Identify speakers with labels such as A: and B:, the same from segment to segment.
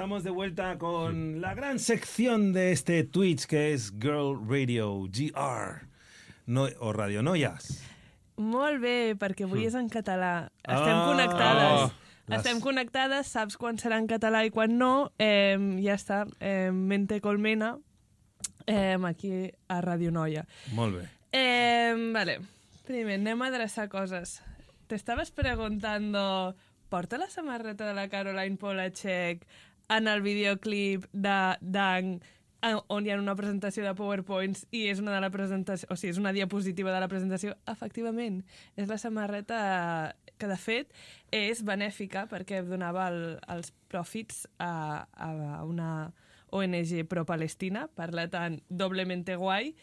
A: Estamos de vuelta con la gran sección de este Twitch que es Girl Radio, GR, no, o Radio Noias.
B: Molt bé, perquè avui és en català. Estem
A: Ah!
B: connectades.
A: Les-
B: Estem connectades, saps quan serà en català i quan no. Eh, ja està, eh, mente colmena, eh, aquí a Radio Noia.
A: Molt bé.
B: Eh, vale, primer, anem a adreçar coses. Te estabas preguntando, ¿porta la samarreta de la Caroline Polachek en el videoclip de Dang a- on hi ha una presentació de PowerPoints i és una de la presentació, o sigui, és una diapositiva de la presentació, efectivament, és la samarreta que de fet és benèfica perquè donava el, els profits a, a una ONG pro-palestina, parla tan doblemente guai.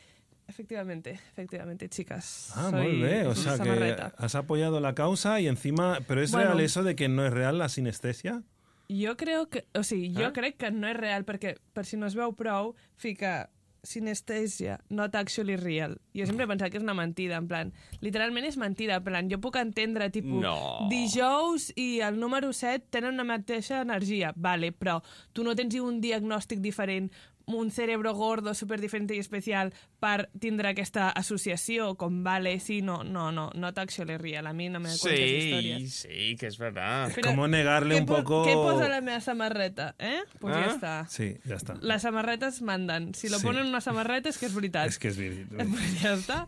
B: Efectivamente, efectivamente, chicas.
A: Ah,
B: Soy
A: muy bien. O sea que has apoyado la causa y encima... ¿Pero es
B: Bueno.
A: real eso de que no es real la sinestesia?
B: Jo creo que... O sigui, jo
A: Ah.
B: crec que no és real, perquè, per si no es veu prou, fica sinestèsia, not actually real. Jo sempre he pensat que és una mentida, en plan... Literalment és mentida, en plan, jo puc entendre, tipus,
C: No.
B: dijous i el número 7 tenen la mateixa energia, vale, però tu no tens un diagnòstic diferent, un cerebro gordo, super diferent i especial per tindre aquesta associació, com vale, sí, no, no, no, not actually real, a mi no me cuentes
C: Sí,
B: històries.
C: sí, que es verdad.
B: Pero,
A: como negarle un
B: po-
A: poco-
B: Què posa la meva samarreta, eh? Pues
C: Ah?
B: ja està.
A: Sí, ya está.
B: Les samarretes manden. Si lo
A: Sí.
B: ponen en una samarreta és que és veritat.
A: Es que es bien.
B: Pues ja està.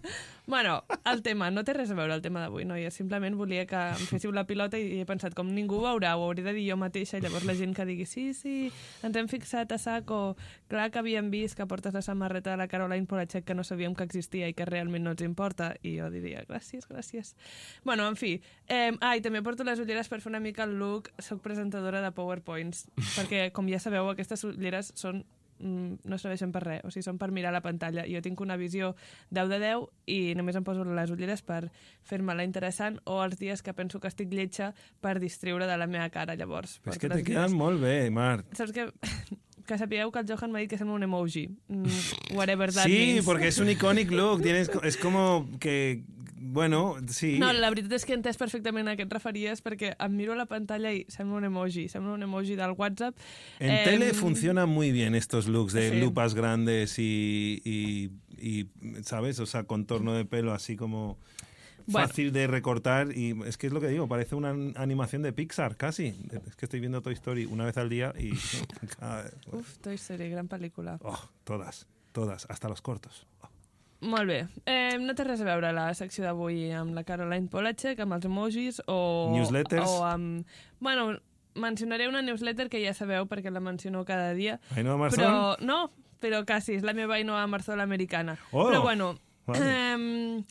B: Bueno, el tema, no té res a veure el tema d'avui, noia. Simplement volia que em féssiu la pilota i he pensat, com ningú ho veurà, ho hauré de dir jo mateixa, i llavors la gent que digui, sí, sí, ens hem fixat a saco, clar que havíem vist que portes la samarreta de la Caroline Polachek que no sabíem que existia i que realment no ens importa, i jo diria, gràcies, gràcies. Bueno, en fi, eh, ah, i també porto les ulleres per fer una mica el look, soc presentadora de PowerPoints, perquè, com ja sabeu, aquestes ulleres són no serveixen per res, o sigui, són per mirar la pantalla. Jo tinc una visió 10 de 10 i només em poso les ulleres per fer-me-la interessant o els dies que penso que estic lletja per distreure de la meva cara, llavors. Porto
A: que te
B: ulleres.
A: molt bé, Mart.
B: Saps que... Que sapigueu que el Johan m'ha dit que sembla un emoji. Mm, whatever that
A: Sí,
B: means.
A: porque es un iconic look. Tienes, es como que, bueno, sí.
B: No, la veritat és que he entès perfectament a què et referies perquè em miro la pantalla i sembla un emoji, sembla un emoji del WhatsApp.
A: En
B: Em,
A: tele funcionan muy bien estos looks de
B: sí.
A: lupas grandes y, y, y, ¿sabes? O sea, contorno de pelo así como
B: Bueno.
A: fácil de recortar. Y es que es lo que digo, parece una animación de Pixar casi. Es que estoy viendo Toy Story una vez al día y
B: Uf, Toy Story, gran pel·lícula.
A: oh, todas, todas, hasta los cortos. Oh.
B: Molt bé. Eh, no té res a veure la secció d'avui amb la Caroline Polachek, amb els emojis o...
A: Newsletters.
B: O amb... Bueno, mencionaré una newsletter que ja sabeu perquè la menciono cada dia.
A: Ainhoa Marzón.
B: Però, no, però quasi, és la meva Ainhoa Marzol americana.
A: Oh,
B: però bueno,
A: vale.
B: eh,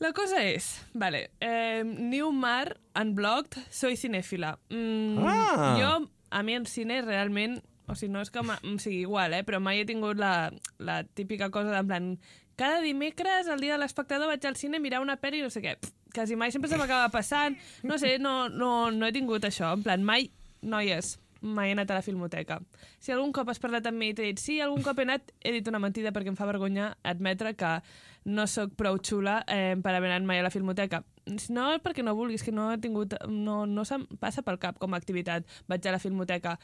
B: la cosa és, vale, eh, Newmar Unblocked, soy cinéfila. Mm,
A: Ah!
B: Jo, a mi el cine realment, o sigui, no és que em sigui igual, eh, però mai he tingut la, la típica cosa d'en plan, cada dimecres, el dia de l'espectador, vaig al cine a mirar una pel·li i no sé què. Pff, quasi mai sempre se m'acaba passant. No sé, no, no, no he tingut això. En plan, mai, noies, mai he anat a la filmoteca. Si algun cop has parlat amb mi i t'he dit sí, algun cop he anat, he dit una mentida perquè em fa vergonya admetre que no sóc prou xula eh, per haver anat mai a la filmoteca. No perquè no vulguis, que no he tingut... No, no se'm passa pel cap com a activitat. Vaig a la filmoteca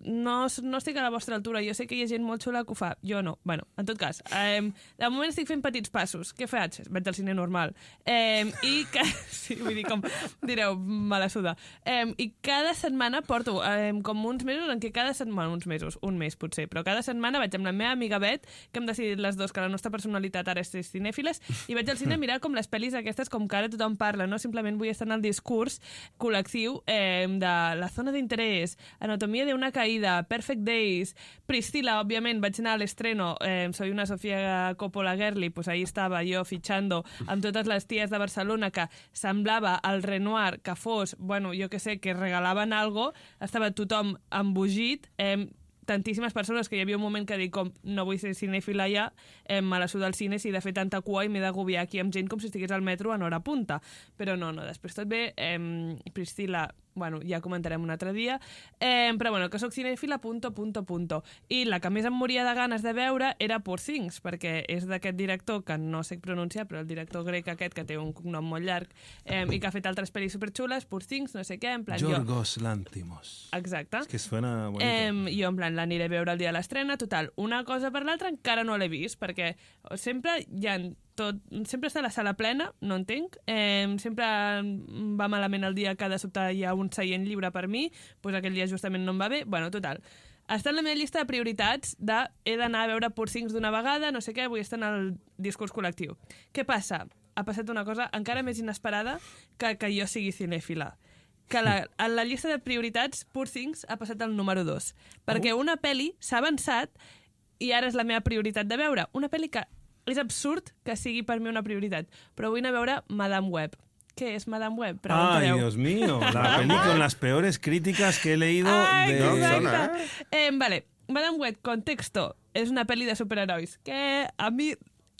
B: no, no estic a la vostra altura, jo sé que hi ha gent molt xula que ho fa, jo no. Bueno, en tot cas, eh, de moment estic fent petits passos. Què faig? Vaig al cine normal. Eh, I que... Sí, vull dir, com direu, me la suda. Eh, I cada setmana porto eh, com uns mesos en què cada setmana, uns mesos, un mes potser, però cada setmana vaig amb la meva amiga Bet, que hem decidit les dos que la nostra personalitat ara és cinèfiles, i vaig al cine a mirar com les pel·lis aquestes com que ara tothom parla, no? Simplement vull estar en el discurs col·lectiu eh, de la zona d'interès, anatomia d'una caïda, Perfect Days, Priscila, òbviament, vaig anar a l'estreno, eh, soy una Sofía Coppola Girly, pues ahí estava jo fitxando amb totes les ties de Barcelona que semblava el Renoir que fos, bueno, jo que sé, que regalaven algo, estava tothom embogit, eh, tantíssimes persones que hi havia un moment que dic com no vull ser cinèfila ja, eh, me la suda al cine si he de fer tanta cua i m'he d'agobiar aquí amb gent com si estigués al metro en hora punta. Però no, no, després tot bé, eh, Priscila bueno, ja comentarem un altre dia. Eh, però bueno, que sóc cinèfila, punto, punto, punto. I la que més em moria de ganes de veure era Poor Things, perquè és d'aquest director que no sé pronunciar, però el director grec aquest que té un cognom molt llarg eh, i que ha fet altres pel·lis superxules, Poor Things, no sé què, en plan...
A: Yorgos Lantimos.
B: Exacte.
A: Es que suena bonito.
B: Eh, jo, en plan, l'aniré a veure el dia de l'estrena, total, una cosa per l'altra encara no l'he vist, perquè sempre hi ha tot, sempre està la sala plena, no entenc. Eh, sempre va malament el dia que de sobte hi ha un seient lliure per mi, doncs aquell dia justament no em va bé. Bueno, total. Està en la meva llista de prioritats de he d'anar a veure Things d'una vegada, no sé què, vull estar en el discurs col·lectiu. Què passa? Ha passat una cosa encara més inesperada que que jo sigui cinèfila que la, en la llista de prioritats Things ha passat al número 2. Perquè
A: Oh.
B: una pel·li s'ha avançat i ara és la meva prioritat de veure. Una pel·li que és absurd que sigui per mi una prioritat, però vull anar a veure Madame Web. Què és Madame Web?
A: Ay. Dios mío, la peli con las peores críticas que he leído
B: Ai,
A: de...
C: Sona,
B: eh, vale, Madame Web, contexto, és una pel·li de superherois, que a mi...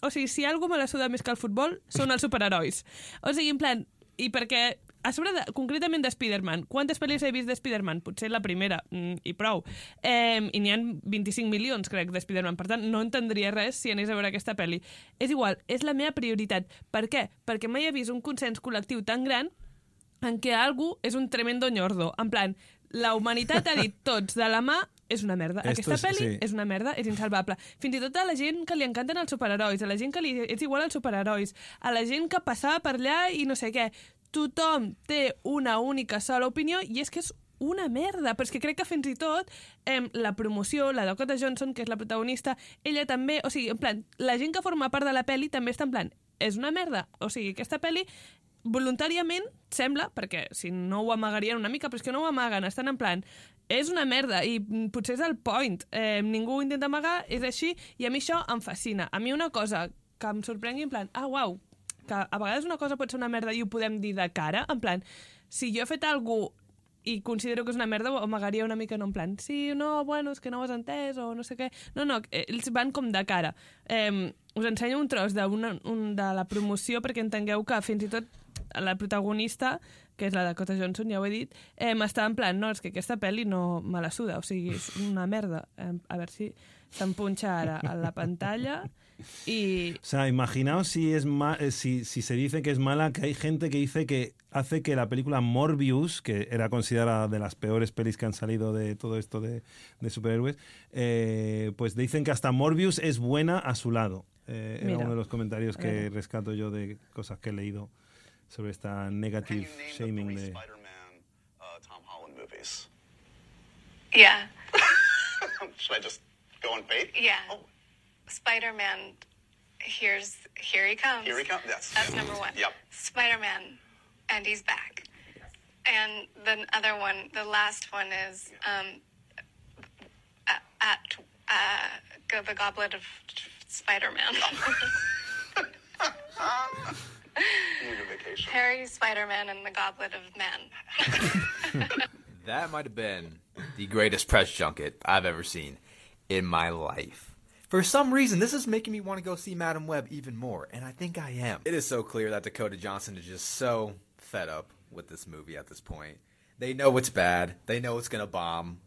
B: O sigui, si algú me la suda més que el futbol, són els superherois. O sigui, en plan... I perquè a sobre, de, concretament de Spider-Man, quantes pel·lis he vist de Spider-Man? Potser la primera, mm, i prou. Eh, I n'hi ha 25 milions, crec, de Spider-Man. Per tant, no entendria res si anés a veure aquesta pel·li. És igual, és la meva prioritat. Per què? Perquè mai he vist un consens col·lectiu tan gran en què algú és un tremendo ñordo. En plan, la humanitat ha dit tots de la mà és una merda.
A: Esto
B: Aquesta
A: es-
B: pel·li
A: sí.
B: és una merda, és insalvable. Fins i tot a la gent que li encanten els superherois, a la gent que li és igual als superherois, a la gent que passava per allà i no sé què. Tothom té una única sola opinió i és que és una merda, però és que crec que fins i tot eh, la promoció, la Dakota Johnson, que és la protagonista, ella també, o sigui, en plan, la gent que forma part de la pel·li també està en plan, és una merda. O sigui, aquesta pel·li voluntàriament sembla, perquè si no ho amagarien una mica, però és que no ho amaguen, estan en plan és una merda i mm, potser és el point eh, ningú ho intenta amagar, és així i a mi això em fascina, a mi una cosa que em sorprengui en plan, ah, uau que a vegades una cosa pot ser una merda i ho podem dir de cara, en plan si jo he fet alguna i considero que és una merda, ho amagaria una mica, no en plan, sí, no, bueno, és que no ho has entès, o no sé què. No, no, ells van com de cara. Eh, us ensenyo un tros un, de la promoció perquè entengueu que fins i tot la protagonista, que és la Dakota Johnson, ja ho he dit, eh, està en plan, no, és que aquesta pel·li no me la suda, o sigui, és una merda. Eh, a veure si s'empunxa ara a la pantalla y...
A: O sea, imaginaos si, es ma- eh, si, si se dice que es mala, que hay gente que dice que hace que la película Morbius, que era considerada de las peores pelis que han salido de todo esto de, de superhéroes, eh, pues dicen que hasta Morbius es buena a su lado. Eh, era uno de los comentarios que rescato yo de cosas que he leído sobre esta
D: Can
A: negative
D: you name the
A: shaming
D: three
A: de...
D: Spider-Man uh, Tom Holland movies?
E: Yeah,
D: Should I just go on faith?
E: yeah.
D: Oh,
E: Spider-Man. Here's here he comes.
D: here he comes. Yes.
E: That's number one.
D: Yep.
E: Spider-Man, and he's back. And the other one, the last one is um, at, at uh, go the Goblet of Spider-Man.
D: Need a vacation.
E: Harry, Spider-Man, and the Goblet of Man.
C: That might have been the greatest press junket I've ever seen in my life. For some reason, this is making me want to go see Madam Web even more, and I think I am. It is so clear that Dakota Johnson is just so fed up with this movie at this point. They know it's bad, they know it's gonna bomb,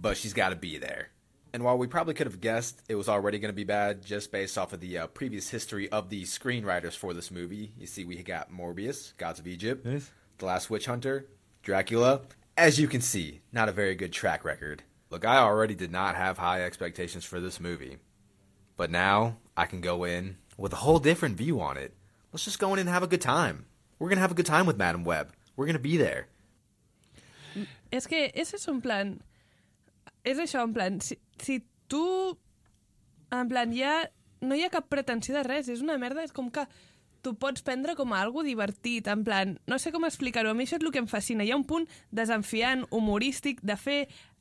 C: but she's got to be there. And while we probably could have guessed it was already going to be bad just based off of the uh, previous history of the screenwriters for this movie, you see, we got Morbius, Gods of Egypt,
A: Yes.
C: The Last Witch Hunter, Dracula. As you can see, not a very good track record. Look, I already did not have high expectations for this movie. But now I can go in with a whole different view on it. Let's just go in and have a good time. We're going to have a good time with Madam Web. We're going to be there.
B: És que ese és això en plan... És això, en plan, si, si tu... En plan, ja no hi ha cap pretensió de res, és una merda, és com que tu pots prendre com a algo divertit, en plan, no sé com explicar-ho, a mi això és el que em fascina, hi ha un punt desenfiant, humorístic, de fer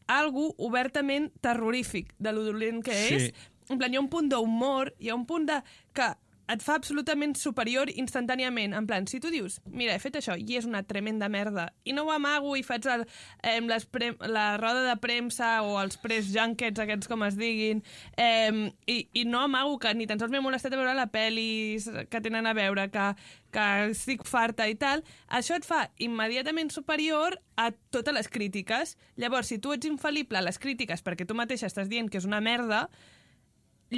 B: algo obertament terrorífic de lo dolent que
A: Sí.
B: és, en plan, hi ha un punt d'humor, hi ha un punt de... que et fa absolutament superior instantàniament. En plan, si tu dius, mira, he fet això i és una tremenda merda, i no ho amago i faig el, eh, les la roda de premsa o els press junkets, aquests com es diguin, eh, i, i no amago que ni tan sols m'he molestat a veure la pel·lis que tenen a veure, que, que estic farta i tal, això et fa immediatament superior a totes les crítiques. Llavors, si tu ets infal·lible a les crítiques perquè tu mateixa estàs dient que és una merda,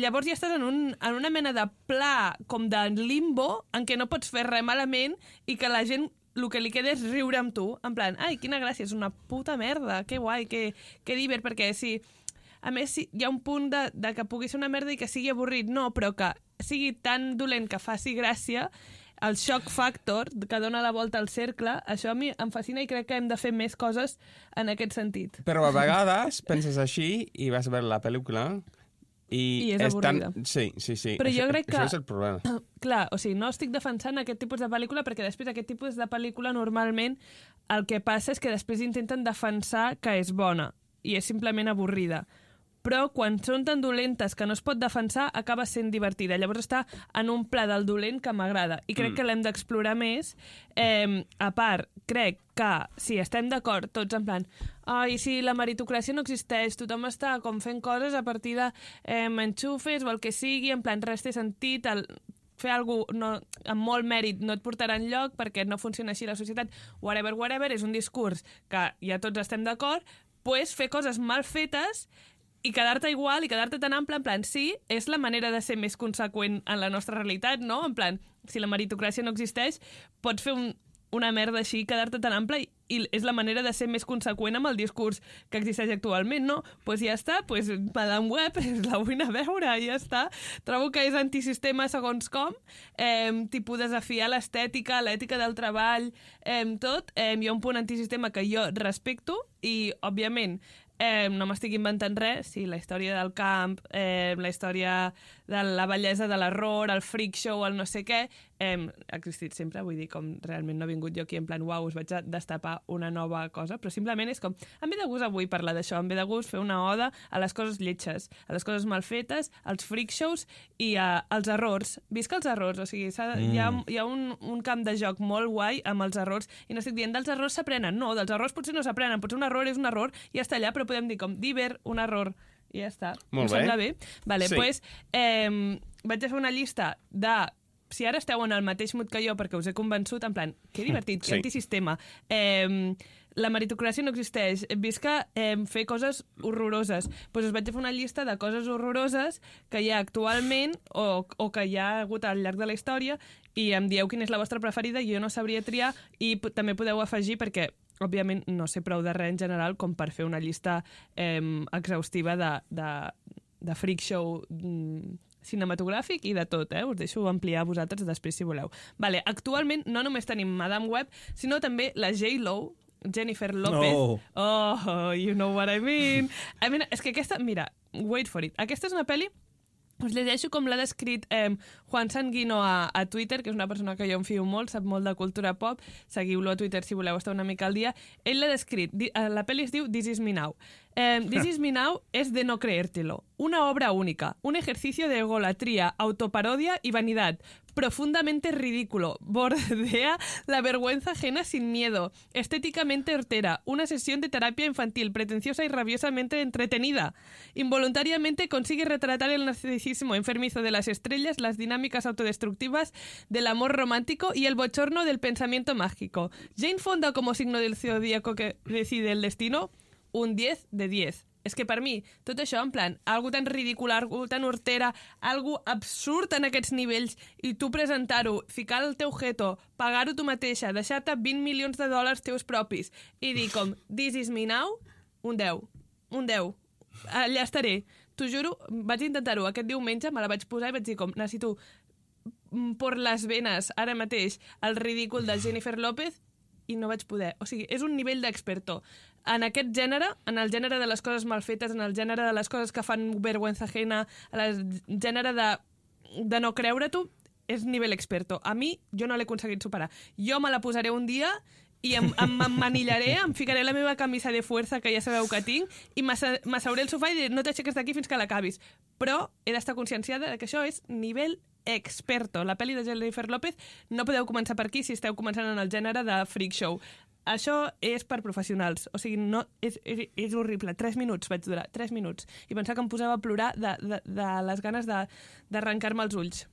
B: llavors ja estàs en, un, en una mena de pla com de limbo en què no pots fer res malament i que la gent el que li queda és riure amb tu, en plan, ai, quina gràcia, és una puta merda, que guai, que, que divert, perquè si... A més, si hi ha un punt de, de que pugui ser una merda i que sigui avorrit, no, però que sigui tan dolent que faci gràcia, el shock factor que dona la volta al cercle, això a mi em fascina i crec que hem de fer més coses en aquest sentit.
F: Però a vegades penses així i vas a veure la pel·lícula i,
B: I és
F: tan...
B: avorrida.
F: Sí, sí, sí.
B: Però jo
F: això,
B: crec que-
F: Això és el problema.
B: Clar, o sigui, no estic defensant aquest tipus de pel·lícula perquè després aquest tipus de pel·lícula normalment el que passa és que després intenten defensar que és bona i és simplement avorrida. Però quan són tan dolentes que no es pot defensar, acaba sent divertida. Llavors està en un pla del dolent que m'agrada. I crec mm. que l'hem d'explorar més. Eh, a part, crec que si estem d'acord tots en plan ai, si la meritocràcia no existeix, tothom està com fent coses a partir de eh, enxufes o el que sigui, en plan res té sentit, el, fer alguna cosa no, amb molt mèrit no et portarà enlloc perquè no funciona així la societat, whatever, whatever, és un discurs que ja tots estem d'acord, pues fer coses mal fetes i quedar-te igual i quedar-te tan ample, en plan, sí, és la manera de ser més conseqüent en la nostra realitat, no? En plan, si la meritocràcia no existeix, pots fer un, una merda així, quedar-te tan ample i, i és la manera de ser més conseqüent amb el discurs que existeix actualment, no? Doncs pues ja està, pues Madame Web la vull anar a veure, ja està. Trobo que és antisistema segons com, eh, tipus desafiar l'estètica, l'ètica del treball, eh, tot. Eh, hi ha un punt antisistema que jo respecto i, òbviament, eh, no m'estic inventant res, sí, la història del camp, eh, la història de la bellesa de l'error, el freak show, el no sé què, ha existit sempre, vull dir, com realment no he vingut jo aquí en plan, uau, us vaig a destapar una nova cosa, però simplement és com, em ve de gust avui parlar d'això, em ve de gust fer una oda a les coses lletges, a les coses mal fetes, als freak shows i a, als errors. Visca els errors, o sigui, s'ha- hi ha, hi ha un, un camp de joc molt guai amb els errors, i no estic dient dels errors s'aprenen, no, dels errors potser no s'aprenen, potser un error és un error i ja està allà, però podem dir com, diver, un error, i ja està.
F: Molt
B: Us
F: bé.
B: sembla bé? Vale,
F: Sí.
B: pues, eh, vaig a fer una llista de si ara esteu en el mateix mood que jo perquè us he convençut, en plan, que divertit, que
F: Sí.
B: antisistema, eh, la meritocràcia no existeix, visca eh, fer coses horroroses. Doncs us vaig a fer una llista de coses horroroses que hi ha actualment o, o que hi ha hagut al llarg de la història i em dieu quina és la vostra preferida i jo no sabria triar i també podeu afegir perquè òbviament no sé prou de res en general com per fer una llista eh, exhaustiva de, de, de freak show mm, cinematogràfic i de tot, eh? Us deixo ampliar vosaltres després si voleu. Vale, actualment no només tenim Madame Web, sinó també la J-Lo, Jennifer López.
A: No.
B: Oh, you know what I mean. I mean, és que aquesta, mira, wait for it. Aquesta és una pel·li us llegeixo com l'ha descrit eh, Juan Sanguino a, a Twitter, que és una persona que jo em fio molt, sap molt de cultura pop, seguiu-lo a Twitter si voleu estar una mica al dia. Ell l'ha descrit, di, eh, la pel·li es diu This is me now. Eh, This is me now es de no creértelo. Una obra única, un ejercicio de egolatría, autoparodia y vanidad, profundamente ridículo, bordea la vergüenza ajena sin miedo, estéticamente hortera, una sesión de terapia infantil pretenciosa y rabiosamente entretenida. Involuntariamente consigue retratar el narcisismo enfermizo de las estrellas, las dinámicas autodestructivas del amor romántico y el bochorno del pensamiento mágico. Jane Fonda como signo del zodíaco que decide el destino, un 10 de 10. És que per mi, tot això, en plan, algo tan ridícul, algo tan hortera, algo absurd en aquests nivells, i tu presentar-ho, ficar el teu jeto, pagar-ho tu mateixa, deixar-te 20 milions de dòlars teus propis, i dir com, this is me now, un 10, un 10. Allà estaré. T'ho juro, vaig intentar-ho aquest diumenge, me la vaig posar i vaig dir com, necessito mm, por les venes ara mateix el ridícul de Jennifer López i no vaig poder. O sigui, és un nivell d'experto. En aquest gènere, en el gènere de les coses mal fetes, en el gènere de les coses que fan vergüenza ajena, en el gènere de, de no creure-t'ho, és nivell experto. A mi, jo no l'he aconseguit superar. Jo me la posaré un dia i em, em, em manillaré, em ficaré la meva camisa de fuerza, que ja sabeu que tinc, i m'asseuré al sofà i diré, no t'aixeques d'aquí fins que l'acabis. Però he d'estar conscienciada que això és nivell Experto, la pel·li de Jennifer López. No podeu començar per aquí si esteu començant en el gènere de freak show. Això és per professionals, o sigui, no, és, és, és horrible. Tres minuts vaig durar, tres minuts. I pensar que em posava a plorar de, de, de les ganes de- d'arrencar-me els ulls.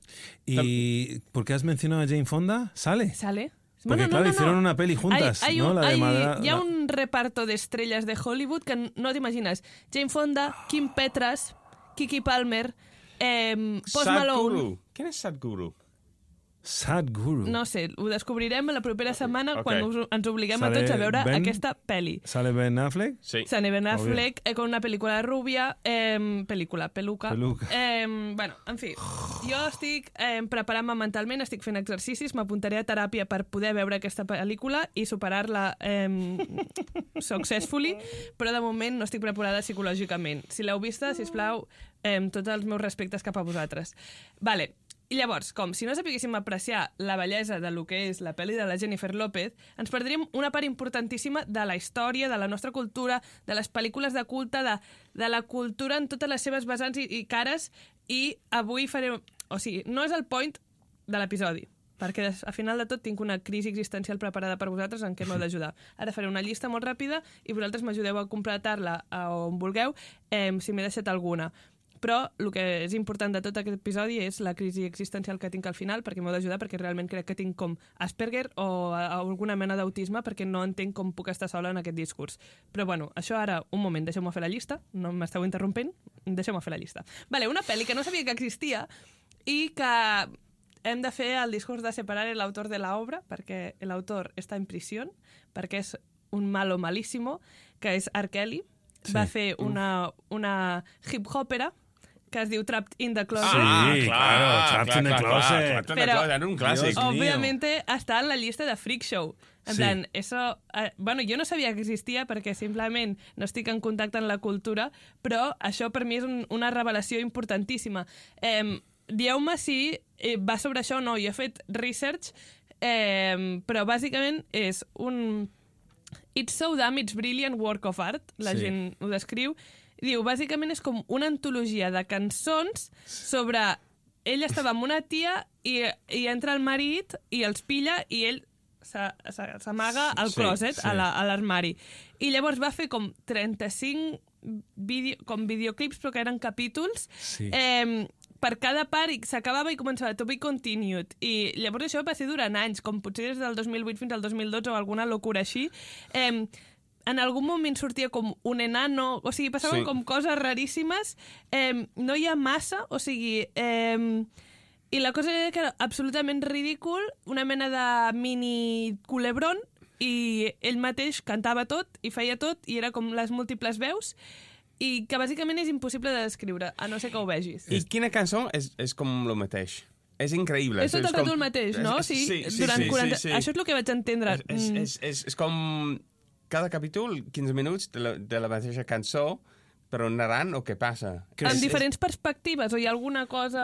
A: ¿Y por qué has mencionado a Jane Fonda? ¿Sale?
B: ¿Sale?
A: Porque, claro, hicieron una peli juntas,
B: hay, hay
A: ¿no?
B: Un,
A: La de
B: hay-
A: Madra-
B: hi ha
A: la-
B: un reparto d'estrelles de Hollywood que no t'imagines. Jane Fonda, Kim Petras, Kiki Palmer, eh, Post Malone...
F: Quin és Sadhguru?
A: Sadhguru.
B: No sé, ho descobrirem la propera setmana
F: Ok.
B: quan us, ens obliguem
A: Sale
B: a tots a veure
A: Ben?
B: aquesta pel·li.
A: ¿Sale Ben Affleck?
F: Sí.
B: Sane Ben. Affleck eh, con una pel·lícula rubia, eh, pel·lícula, peluca.
A: Peluca.
B: Eh, bueno, en fi, jo estic eh, preparant-me mentalment, estic fent exercicis, m'apuntaré a teràpia per poder veure aquesta pel·lícula i superar-la eh, successfully, però de moment no estic preparada psicològicament. Si l'heu vista, si plau, eh, tots els meus respectes cap a vosaltres. Vale, i llavors, com si no sapiguéssim apreciar la bellesa de lo que és la pel·li de la Jennifer López, ens perdríem una part importantíssima de la història, de la nostra cultura, de les pel·lícules de culte, de, de la cultura en totes les seves vessants i, i cares, i avui faré... O sigui, no és el point de l'episodi, perquè a final de tot tinc una crisi existencial preparada per vosaltres en què m'heu d'ajudar. Ara faré una llista molt ràpida i vosaltres m'ajudeu a completar-la on vulgueu, eh, si m'he deixat alguna. Però el que és important de tot aquest episodi és la crisi existencial que tinc al final, perquè m'heu d'ajudar, perquè realment crec que tinc com Asperger o a- alguna mena d'autisme, perquè no entenc com puc estar sola en aquest discurs. Però bueno, això ara, un moment, deixeu-me fer la llista, no m'esteu interrompent, deixeu-me fer la llista. Vale, una pel·li que no sabia que existia i que hem de fer el discurs de separar l'autor de l'obra, perquè l'autor està en prisió, perquè és un malo malíssimo, que és R. Kelly.
A: Sí.
B: Va fer una, una hip-hopera que es diu Trapped in the Closet.
A: Sí, claro, Trapped in the Closet.
F: Trapped in the
B: Pero-
F: Closet, era un clàssic.
B: Obviamente está en la lista de Freak Show. En
A: Sí.
B: plan, eso... Eh, bueno, jo no sabia que existia perquè simplement no estic en contacte amb la cultura, però això per mi és un, una revelació importantíssima. Eh, Dieu-me si eh, va sobre això o no. Jo he fet research, eh, però bàsicament és un... It's so damn, it's brilliant work of art, la
A: Sí.
B: gent ho descriu. Diu, bàsicament és com una antologia de cançons sobre... Ell estava amb una tia i, i entra el marit i els pilla i ell s'a- s'a- s'amaga al
F: Sí,
B: closet,
A: sí.
B: a la- a l'armari. I llavors va fer com 35 vídeo, com videoclips, però que eren capítols,
A: Sí.
B: eh, per cada part i s'acabava i començava to be continued. I llavors això va ser durant anys, com potser des del 2008 fins al 2012 o alguna locura així. Eh, en algun moment sortia com un enano, o sigui, passaven
F: Sí.
B: com coses raríssimes. Eh, no hi ha massa, o sigui... Eh, i la cosa era que era absolutament ridícul, una mena de mini culebron, i ell mateix cantava tot i feia tot, i era com les múltiples veus, i que bàsicament és impossible de descriure, a no ser que ho vegis.
F: I quina cançó és, és com el mateix? És increïble.
B: És tot el
F: com-
B: rato el mateix, no? Sí,
F: sí, sí,
B: durant
F: sí,
B: 40...
F: sí, sí.
B: Això és el que vaig entendre.
F: És, és,
B: Mm.
F: és, és, és com cada capítol, 15 minuts de la, de la mateixa cançó, però narrant el que passa.
B: Amb
F: És-
B: diferents perspectives, o hi ha alguna cosa...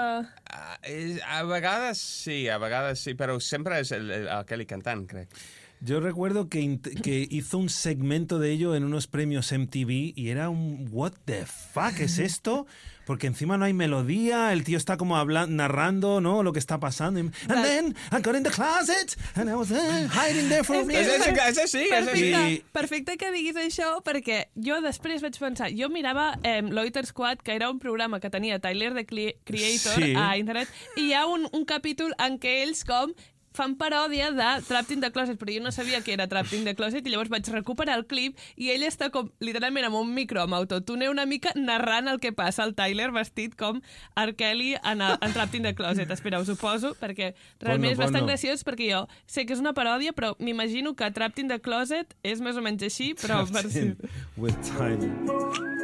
F: Ah, és, a vegades sí, a vegades sí, però sempre és el, el, el Kelly cantant, crec.
A: Yo recuerdo que, que hizo un segmento de ello en unos premios MTV y era un what the fuck es esto porque encima no hay melodía el tío está como hablando narrando no? lo que está pasando. And then I got in the closet and I was uh, hiding there for a minute
F: així, és així.
B: Perfecte,
A: I-
B: perfecte que diguis això, perquè jo després vaig pensar... Jo mirava eh, Loiter Squad, que era un programa que tenia Tyler, the Cre- Creator,
A: Sí.
B: a internet, i hi ha un, un capítol en què ells com fan paròdia de Trapped in the Closet, però jo no sabia que era Trapped in the Closet i llavors vaig recuperar el clip i ell està com, literalment, amb un micro, amb autotune una mica, narrant el que passa al Tyler vestit com R. Kelly en, el, en Trapped in the Closet. Espera, us ho poso, perquè realment
A: Ponlo,
B: és bastant
A: ponlo.
B: graciós, perquè jo sé que és una paròdia, però m'imagino que Trapped in the Closet és més o menys així, però per si...
A: with time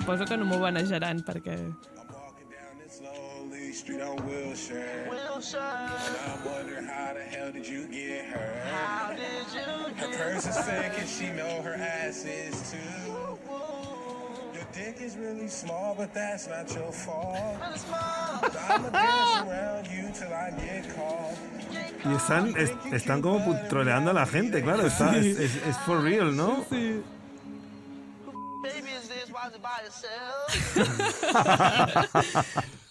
B: suposo que no m'ho banejaran, perquè...
G: street on Wilshire. And I'm wondering how the hell did you get her? How did you Her purse is fake and she know her ass is too. Your dick is really small, but that's not your fault. I'ma dance around you till I get caught.
A: y están es- están como troleando a la gente claro está, es, es, es for real no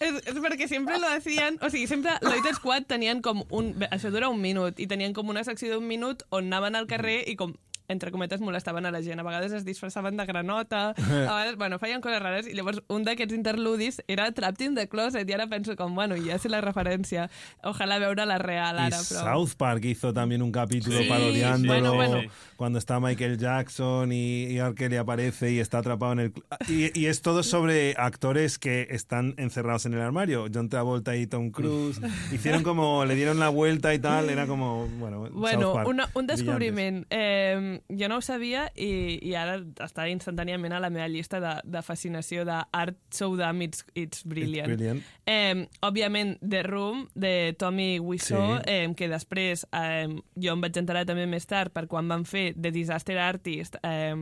B: perquè sempre lo hacien... O sigui, sempre l'Oit Squad tenien com un... Això dura un minut, i tenien com una secció d'un minut on anaven al carrer i com entre cometes, molestaven a la gent. A vegades es disfressaven de granota, a vegades, bueno, feien coses rares, i llavors un d'aquests interludis era Trapped in the Closet, i ara penso com, bueno, ja sé la referència. Ojalá veure la real
A: Y
B: ara, però...
A: South Park hizo también un capítulo
B: Sí,
A: parodiándolo
B: bueno, bueno.
A: cuando está Michael Jackson y, y R. Kelly aparece y está atrapado en el... Y, y es todo sobre actores que están encerrados en el armario. John Travolta y Tom Cruise. Hicieron como... Le dieron la vuelta y tal. Era como... Bueno,
B: Bueno,
A: South Park.
B: una, un
A: Brillantes.
B: descobriment. Eh, jo no ho sabia i, i ara està instantàniament a la meva llista de, de fascinació de Art So Dumb It's, it's Brilliant.
A: It's brilliant.
B: Eh, òbviament, The Room, de Tommy Wiseau,
A: Sí.
B: eh, que després eh, jo em vaig enterar també més tard per quan van fer The Disaster Artist eh,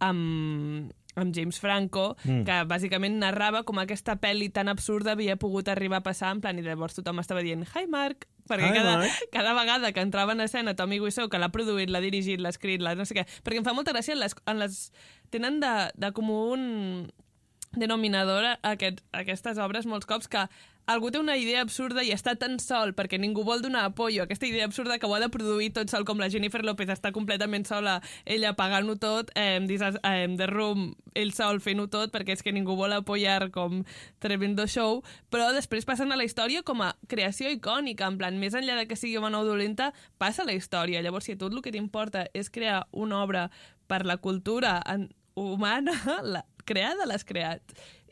B: amb amb James Franco, mm. que bàsicament narrava com aquesta pel·li tan absurda havia pogut arribar a passar, en plan, i llavors tothom estava dient «Hi, Mark!» perquè
A: Hi,
B: cada,
A: Mark.
B: cada vegada que entrava en escena Tommy Wiseau, que l'ha produït, l'ha dirigit, l'ha escrit, la no sé què, perquè em fa molta gràcia, en les, en les, tenen de, de com un denominador a aquest, a aquestes obres molts cops que algú té una idea absurda i està tan sol perquè ningú vol donar apoyo a aquesta idea absurda que ho ha de produir tot sol, com la Jennifer López està completament sola, ella pagant-ho tot, eh, Disas- eh, The Room, ell sol fent-ho tot, perquè és que ningú vol apoyar com tremendo show, però després passen a la història com a creació icònica, en plan, més enllà de que sigui bona o dolenta, passa a la història. Llavors, si a tu el que t'importa és crear una obra per la cultura humana, la, creada l'has creat.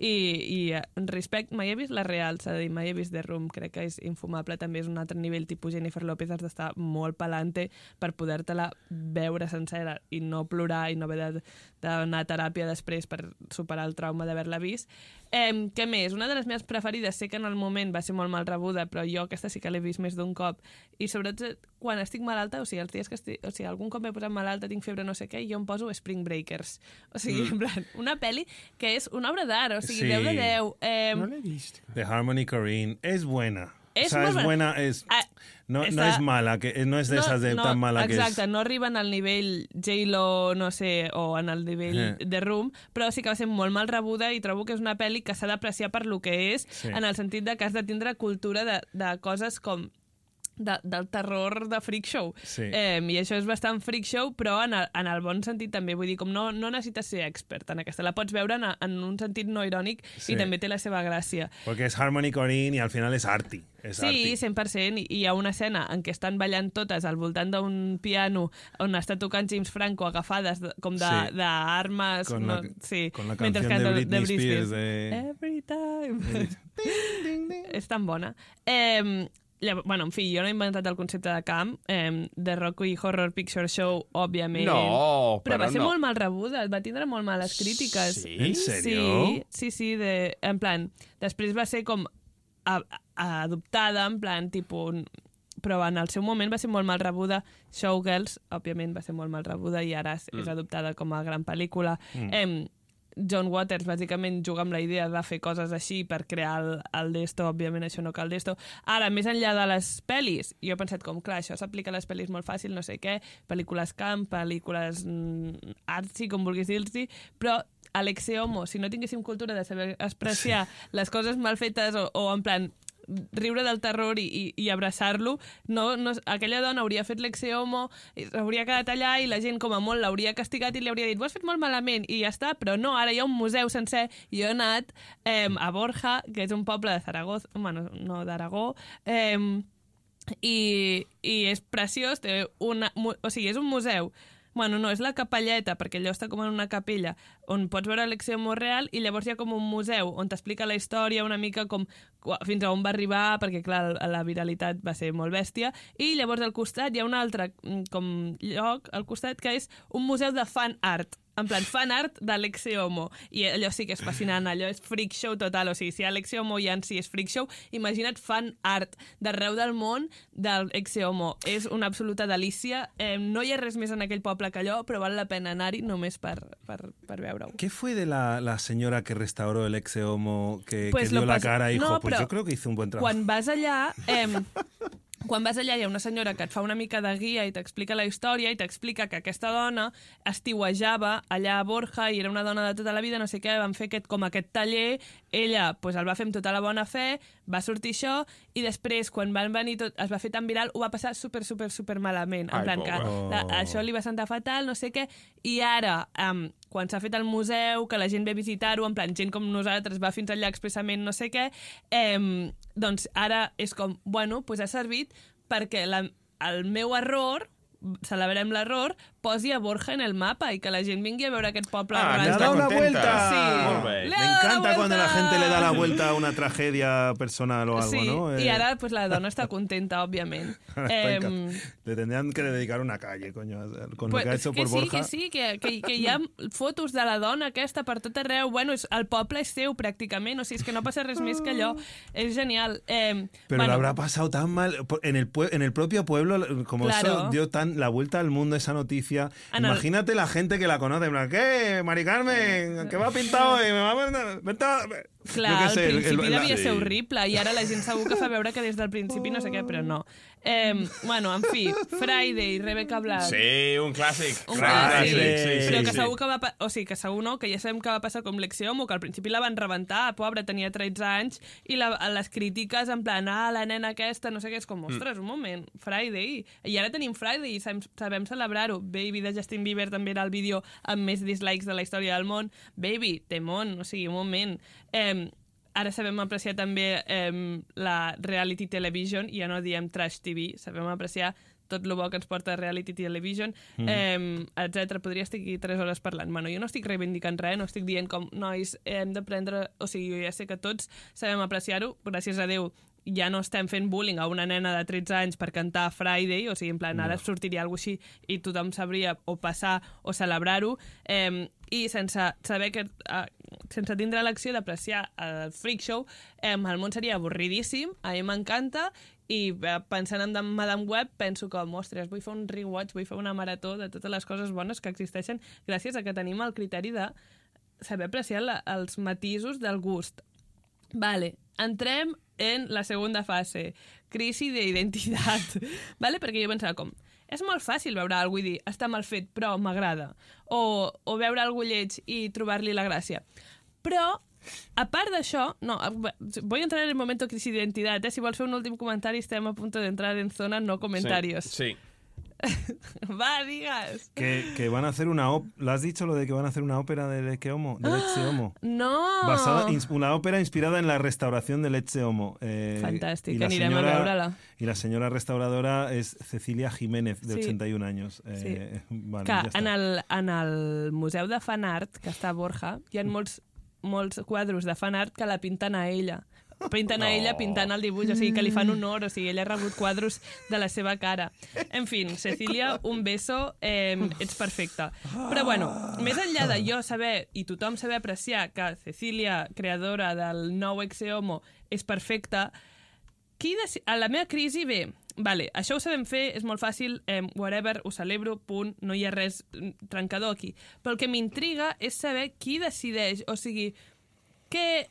B: I, i eh, respect, mai he vist la real, s'ha de dir, mai he vist The Room, crec que és infumable, també és un altre nivell, tipus Jennifer López, has d'estar molt pelante per poder-te-la veure sencera i no plorar i no haver d'anar a teràpia després per superar el trauma d'haver-la vist. Eh, què més? Una de les meves preferides, sé que en el moment va ser molt mal rebuda, però jo aquesta sí que l'he vist més d'un cop, i sobretot quan estic malalta, o sigui, els dies que estic, o sigui, algun cop m'he posat malalta, tinc febre, no sé què, i jo em poso Spring Breakers. O sigui, mm. en plan, una pel·li que és una obra d'art, o sigui,
A: Sí.
B: 10 de 10. Eh,
F: No l'he vist.
A: The Harmony Corrine es buena.
B: Es
A: o sea, es
B: buena.
A: es...
B: Ah,
A: No, no
B: está-
A: es mala, que no es de esas de tan mala que
B: exacte,
A: es...
B: no arriben al nivell J-Lo, no sé, o en el nivell
A: Eh.
B: de Room, però sí que va ser molt mal rebuda i trobo que és una pel·li que s'ha d'apreciar per lo que és,
A: Sí.
B: en el sentit de que has de tindre cultura de, de coses com de, del terror de freak show.
A: Sí.
B: Eh, I això és bastant freak show, però en el, en el bon sentit també. Vull dir, com no, no necessites ser expert en aquesta. La pots veure en, en un sentit no irònic
A: Sí.
B: i també té la seva gràcia.
A: Porque es Harmony Corrine y al final es Artie. Es
B: Sí,
A: Artie.
B: 100%. I hi ha una escena en què estan ballant totes al voltant d'un piano on està tocant James Franco agafades de, com
A: Sí.
B: d'armes.
A: Con
B: no, sí,
A: con la
B: mentre
A: canción de
B: canta
A: Britney Spears de-
B: Every time. És tan bona. Eh, llavors, bueno, en fi, jo no he inventat el concepte de camp. Eh, The Rocky Horror Picture Show, òbviament.
F: No,
B: però,
F: però
B: va ser
F: no.
B: molt mal rebuda, va tindre molt males crítiques.
F: Sí?
A: ¿En serio?
B: Sí, sí, sí, de, en plan, després va ser com a, a, adoptada, en plan, tipus, però en el seu moment va ser molt mal rebuda. Showgirls, òbviament, va ser molt mal rebuda i ara és, és adoptada com a gran pel·lícula. Mm. Em, John Waters, bàsicament, juga amb la idea de fer coses així per crear el, el Desto, òbviament això no cal Desto. Ara, més enllà de les pel·lis, jo he pensat com, clar, això s'aplica a les pel·lis molt fàcil, no sé què, pel·lícules camp, pel·lícules mm, artsy, com vulguis dir-s'hi, però Alexe Homo, si no tinguéssim cultura de saber apreciar les coses mal fetes o, o en plan riure del terror i, i, i abraçar-lo, no, no, aquella dona hauria fet l'exe homo, i hauria quedat allà i la gent com a molt l'hauria castigat i li hauria dit ho has fet molt malament i ja està, però no, ara hi ha un museu sencer. I jo he anat eh, a Borja, que és un poble de Zaragoza, bueno, no d'Aragó, eh, i, i és preciós, té una, o sigui, és un museu Bueno, no, és la capelleta, perquè allò està com en una capella, on pots veure l'Exeomo real i llavors hi ha com un museu on t'explica la història una mica com fins a on va arribar, perquè clar, la viralitat va ser molt bèstia, i llavors al costat hi ha un altre mm, com lloc al costat que és un museu de fan art, en plan fan art d'Alexi Homo, i allò sí que és fascinant, allò és freak show total, o sigui, si Alexi Homo ja en si és freak show, imagina't fan art d'arreu del món del Homo. És una absoluta delícia, eh, no hi ha res més en aquell poble que allò, però val la pena anar-hi només per, per, per veure-ho.
A: ¿Qué fue de la, la señora que restauró el ex homo que,
B: Pues
A: que dio la cara dijo,
B: No,
A: pues yo creo que hizo un buen trabajo?
B: Quan vas allà... Eh, quan vas allà hi ha una senyora que et fa una mica de guia i t'explica la història i t'explica que aquesta dona estiuejava allà a Borja i era una dona de tota la vida, no sé què, van fer aquest, com aquest taller, ella pues, el va fer amb tota la bona fe, va sortir això, i després, quan van venir tot, es va fer tan viral, ho va passar super, super, super malament. En
F: Ai,
B: plan, que
F: pobra.
B: la, això li va sentar fatal, no sé què, i ara, um, quan s'ha fet el museu, que la gent ve a visitar-ho, en plan, gent com nosaltres va fins allà expressament, no sé què, eh, doncs ara és com, bueno, pues ha servit perquè la, el meu error celebrem l'error, posi a Borja en el mapa i que la gent vingui a veure aquest poble
F: Ah,
B: rural.
A: Le ha
F: Está
A: dado una vuelta.
B: Sí.
F: Molt bé.
A: Me encanta cuando la gente le da la vuelta a una tragedia personal o algo,
B: sí,
A: ¿no?
B: i
A: Eh,
B: ara pues, la dona està contenta, òbviament.
A: encan- Le tendrían que dedicar una calle, coño, con lo
B: Pues,
A: que ha hecho
B: que
A: por
B: sí,
A: Borja.
B: que sí, que, que, que hi ha fotos de la dona aquesta per tot arreu. Bueno, és, el poble és seu, pràcticament. O sigui, és que no passa res més que allò. És genial. Eh,
A: Pero
B: bueno,
A: lo habrá pasado tan mal. En el, en el propio pueblo, como
B: Claro.
A: eso dio tan la vuelta al mundo esa noticia.
B: Ana-
A: Imagínate la gente que la conoce. en plan, ¿Qué? Mari Carmen, ¿qué va pintado hoy? ¿Me va a-".
B: Clar,
A: Yo qué
B: al
A: sé, el- el-
B: principi devia ser horrible i ara la gent segur que fa veure que des del principi no sé què, però no. Eh, bueno, en fi, Friday, Rebecca Black.
F: Sí, un clàssic.
B: Un
F: Gran
B: clàssic,
F: sí, sí,
B: però que
F: sí.
B: segur que va... O sigui, que segur no, que ja sabem que va passar com Lexiomo, que al principi la van rebentar, pobra, tenia 13 anys, i la, les crítiques en plan, ah, la nena aquesta, no sé què, és
F: Mm.
B: com, ostres, un moment, Friday. I ara tenim Friday i sabem, sabem celebrar-ho. Baby de Justin Bieber també era el vídeo amb més dislikes de la història del món. Baby, temón, o sigui, un moment. Eh, ara sabem apreciar també eh, la reality television, ja no diem trash TV, sabem apreciar tot el bo que ens porta reality television, mm. eh, etc. Podria estar aquí 3 hores parlant. Bueno, jo no estic reivindicant res, no estic dient com, nois, hem de prendre... O sigui, jo ja sé que tots sabem apreciar-ho, gràcies a Déu ja no estem fent bullying a una nena de 13 anys per cantar Friday, o sigui, en plan, ara sortiria alguna així i tothom sabria o passar o celebrar-ho, eh, i sense saber que, eh, sense tindre l'acció d'apreciar el freak show, eh, el món seria avorridíssim, a mi m'encanta, i eh, pensant en Madame Web penso com, ostres, vull fer un rewatch, vull fer una marató de totes les coses bones que existeixen gràcies a que tenim el criteri de saber apreciar la, els matisos del gust. Vale, entrem en la segunda fase, crisi d'identitat. vale? Perquè jo pensava com, és molt fàcil veure alguna i dir, està mal fet, però m'agrada. O, o veure algú lleig i trobar-li la gràcia. Però, a part d'això, no, voy a entrar en el momento crisi d'identitat, eh? Si vols fer un últim comentari, estem a punt d'entrar en zona no comentarios.
F: Sí. sí.
B: Va, digues.
A: Que, que van a hacer una op- ¿Lo has dicho lo de que van a hacer una ópera de Leche Homo? Leche Homo.
B: No!
A: Basada, una ópera inspirada en la restauración de Leche Homo. Eh,
B: Fantàstic,
A: y la señora-. Y la señora restauradora es Cecilia Jiménez, de
B: Sí.
A: 81 años. Eh, vale,
B: que
A: ya está.
B: en el, en el Museu de Fan Art, que està a Borja, hi ha molts, molts quadros de fan art que la pinten a ella. Pinten a ella pintant el dibuix, o sigui, que li fan honor, o sigui, ella ha rebut quadros de la seva cara. En fi, Cecília, un beso, eh, ets perfecta. Però bueno, més enllà de jo saber, i tothom saber apreciar que Cecília, creadora del nou Exeomo, és perfecta, qui a la meva crisi ve, vale, això ho sabem fer, és molt fàcil, eh, whatever, ho celebro, punt, no hi ha res mm, trencador aquí. Però el que m'intriga és saber qui decideix, o sigui, què...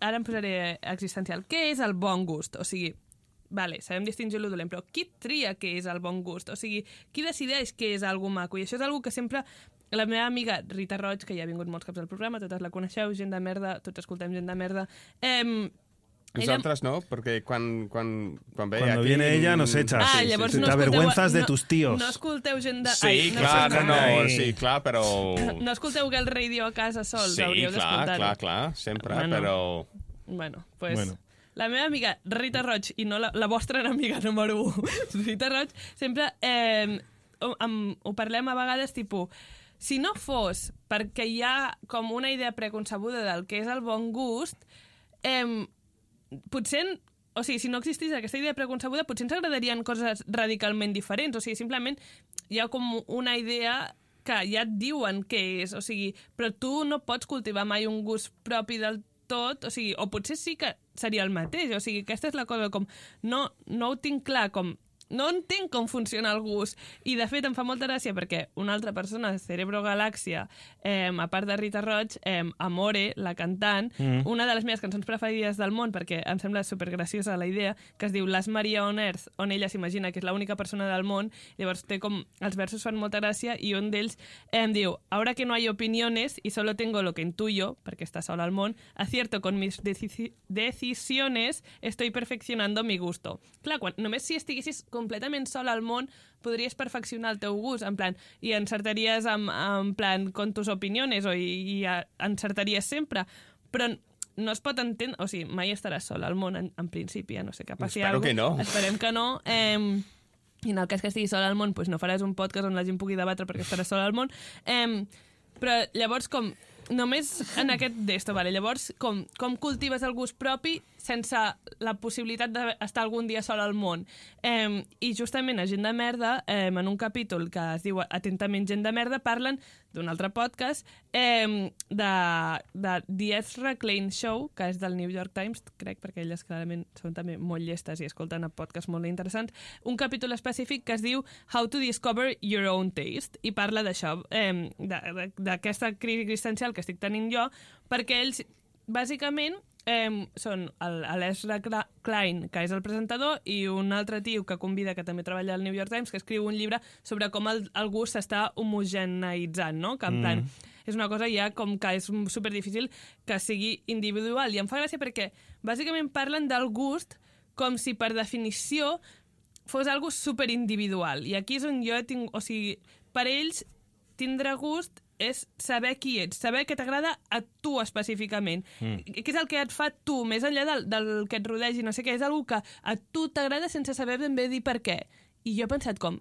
B: Ara em posaré existencial. Què és el bon gust? O sigui, vale, sabem distingir lo dolent, però qui tria què és el bon gust? O sigui, qui decideix què és algo maco? I això és algo que sempre la meva amiga Rita Roig, que ja ha vingut molts cops al programa, totes la coneixeu, gent de merda, tots escoltem gent de merda, eh,
F: Nosaltres no, perquè quan, quan, quan ve
A: Cuando
F: aquí...
A: viene ella nos echas.
B: Ah,
A: Sí, sí,
B: llavors
A: sí.
B: no
A: Te
B: escolteu...
A: avergüenzas de
B: no,
A: tus tíos.
B: No escolteu gent de...
F: Sí,
B: Ai, no
F: clar, no, no,
A: Ai.
F: sí, clar, però...
B: No escolteu el radio a casa sols,
F: sí,
B: hauríeu
F: clar,
B: d'escoltar-ho.
F: clar, clar, sempre,
B: Bueno.
F: però...
B: Bueno, pues...
A: Bueno.
B: La meva amiga Rita Roig, i no la, la vostra enemiga número 1, Rita Roig, sempre eh, ho, amb, ho parlem a vegades, tipus, si no fos perquè hi ha com una idea preconcebuda del que és el bon gust, eh, potser o sigui, si no existís aquesta idea preconcebuda, potser ens agradarien coses radicalment diferents. O sigui, simplement hi ha com una idea que ja et diuen què és, o sigui, però tu no pots cultivar mai un gust propi del tot, o sigui, o potser sí que seria el mateix, o sigui, aquesta és la cosa, com no, no ho tinc clar, com no entenc com funciona el gust. I, de fet, em fa molta gràcia perquè una altra persona, Cerebro Galàxia, eh, a part de Rita Roig, eh, Amore, la cantant, mm. una de les meves cançons preferides del món, perquè em sembla supergraciosa la idea, que es diu Las Maria on Earth, on ella s'imagina que és l'única persona del món, llavors té com... Els versos fan molta gràcia i un d'ells em diu Ahora que no hay opiniones y solo tengo lo que intuyo, perquè està sola al món, acierto con mis deci decisiones, estoy perfeccionando mi gusto. Clar, quan, només si estiguessis completament sola al món, podries perfeccionar el teu gust, en plan, i encertaries en, en plan con tus opiniones, o i, i encertaries sempre, però no es pot entendre, o sigui, mai estaràs sola al món, en, en principi, a no sé que passi
F: Espero
B: alguna
F: que no.
B: Esperem que no. Eh, i en el cas que estigui sola al món, doncs no faràs un podcast on la gent pugui debatre perquè estaràs sola al món. Eh, però llavors, com només en aquest d'esto, vale? llavors com, com cultives el gust propi sense la possibilitat d'estar algun dia sol al món. Eh, I justament a Gent de Merda, eh, en un capítol que es diu Atentament Gent de Merda, parlen d'un altre podcast eh, de, de The Ezra Klein Show, que és del New York Times, crec, perquè elles clarament són també molt llestes i escolten a podcasts molt interessants, un capítol específic que es diu How to Discover Your Own Taste, i parla d'això, eh, d'aquesta crisi existencial que estic tenint jo, perquè ells, bàsicament, eh, són Cla- Klein, que és el presentador, i un altre tio que convida, que també treballa al New York Times, que escriu un llibre sobre com el, el gust s'està homogeneitzant, no? Que en plan, és una cosa ja com que és super difícil que sigui individual. I em fa gràcia perquè bàsicament parlen del gust com si per definició fos algo super individual. I aquí és on jo tinc... O sigui, per ells, tindre gust és saber qui ets, saber què t'agrada a tu específicament. Mm. Què és el que et fa tu, més enllà del, del que et rodegi, no sé què, és algo que a tu t'agrada sense saber ben bé dir per què. I jo he pensat com,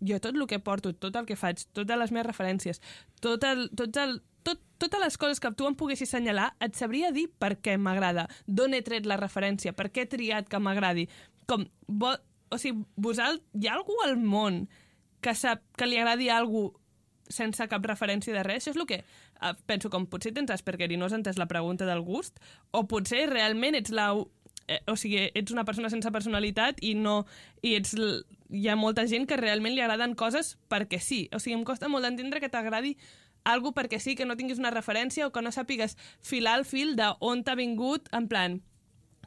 B: jo tot el que porto, tot el que faig, totes les meves referències, tot el, tot el, tot, totes les coses que tu em poguessis assenyalar, et sabria dir per què m'agrada, d'on he tret la referència, per què he triat que m'agradi. Com, vo, o sigui, vosaltres, hi ha algú al món que sap que li agradi a algú sense cap referència de res? Això és el que eh, penso, com potser tens Asperger i no has entès la pregunta del gust, o potser realment ets la eh, o sigui, ets una persona sense personalitat i no i ets hi ha molta gent que realment li agraden coses perquè sí. O sigui, em costa molt d'entendre que t'agradi algo perquè sí, que no tinguis una referència o que no sàpigues filar el fil de on t'ha vingut, en plan,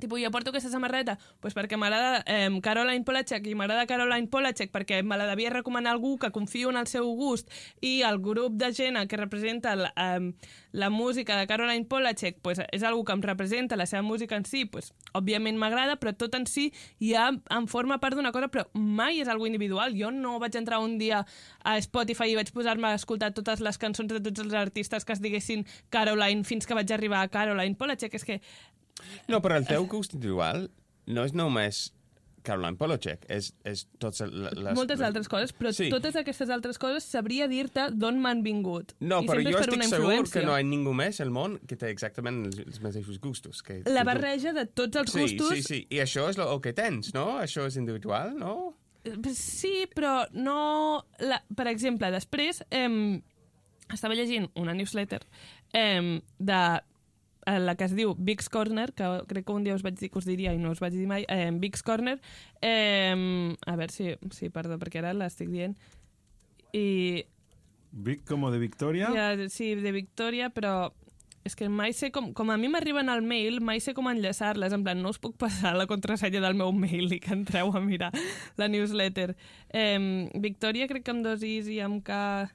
B: Tipo, jo porto aquesta samarreta pues perquè m'agrada eh, Caroline Polachek i m'agrada Caroline Polachek perquè me la devia recomanar algú que confio en el seu gust i el grup de gent que representa la, eh, la música de Caroline Polachek pues, és algú que em representa la seva música en si, pues, òbviament m'agrada, però tot en si ja em forma part d'una cosa, però mai és algo individual. Jo no vaig entrar un dia a Spotify i vaig posar-me a escoltar totes les cançons de tots els artistes que es diguessin Caroline fins que vaig arribar a Caroline Polachek. És que
F: No, però el teu gust individual no és només Caroline Polachek, és, és tots les...
B: moltes altres coses, però
F: Sí.
B: totes aquestes altres coses sabria dir-te d'on m'han vingut.
F: No,
B: I
F: però jo estic segur que no hi ha ningú més al món que té exactament els, els mateixos gustos. Que
B: La barreja de tots els
F: sí,
B: gustos...
F: Sí, sí, i això és el que tens, no? Això és individual, no?
B: Sí, però no... La... Per exemple, després eh, estava llegint una newsletter eh, de eh, la que es diu Big's Corner, que crec que un dia us vaig dir que us diria i no us vaig dir mai, eh, Big's Corner. Eh, a veure si... Sí, perdó, perquè ara l'estic dient. I
A: Vic como de Victoria.
B: Ja, sí, de Victòria, però és que mai sé com... Com a mi m'arriben al mail, mai sé com enllaçar-les. En plan, no us puc passar la contrasenya del meu mail i que entreu a mirar la newsletter. Eh, Victòria crec que amb dos is i amb K...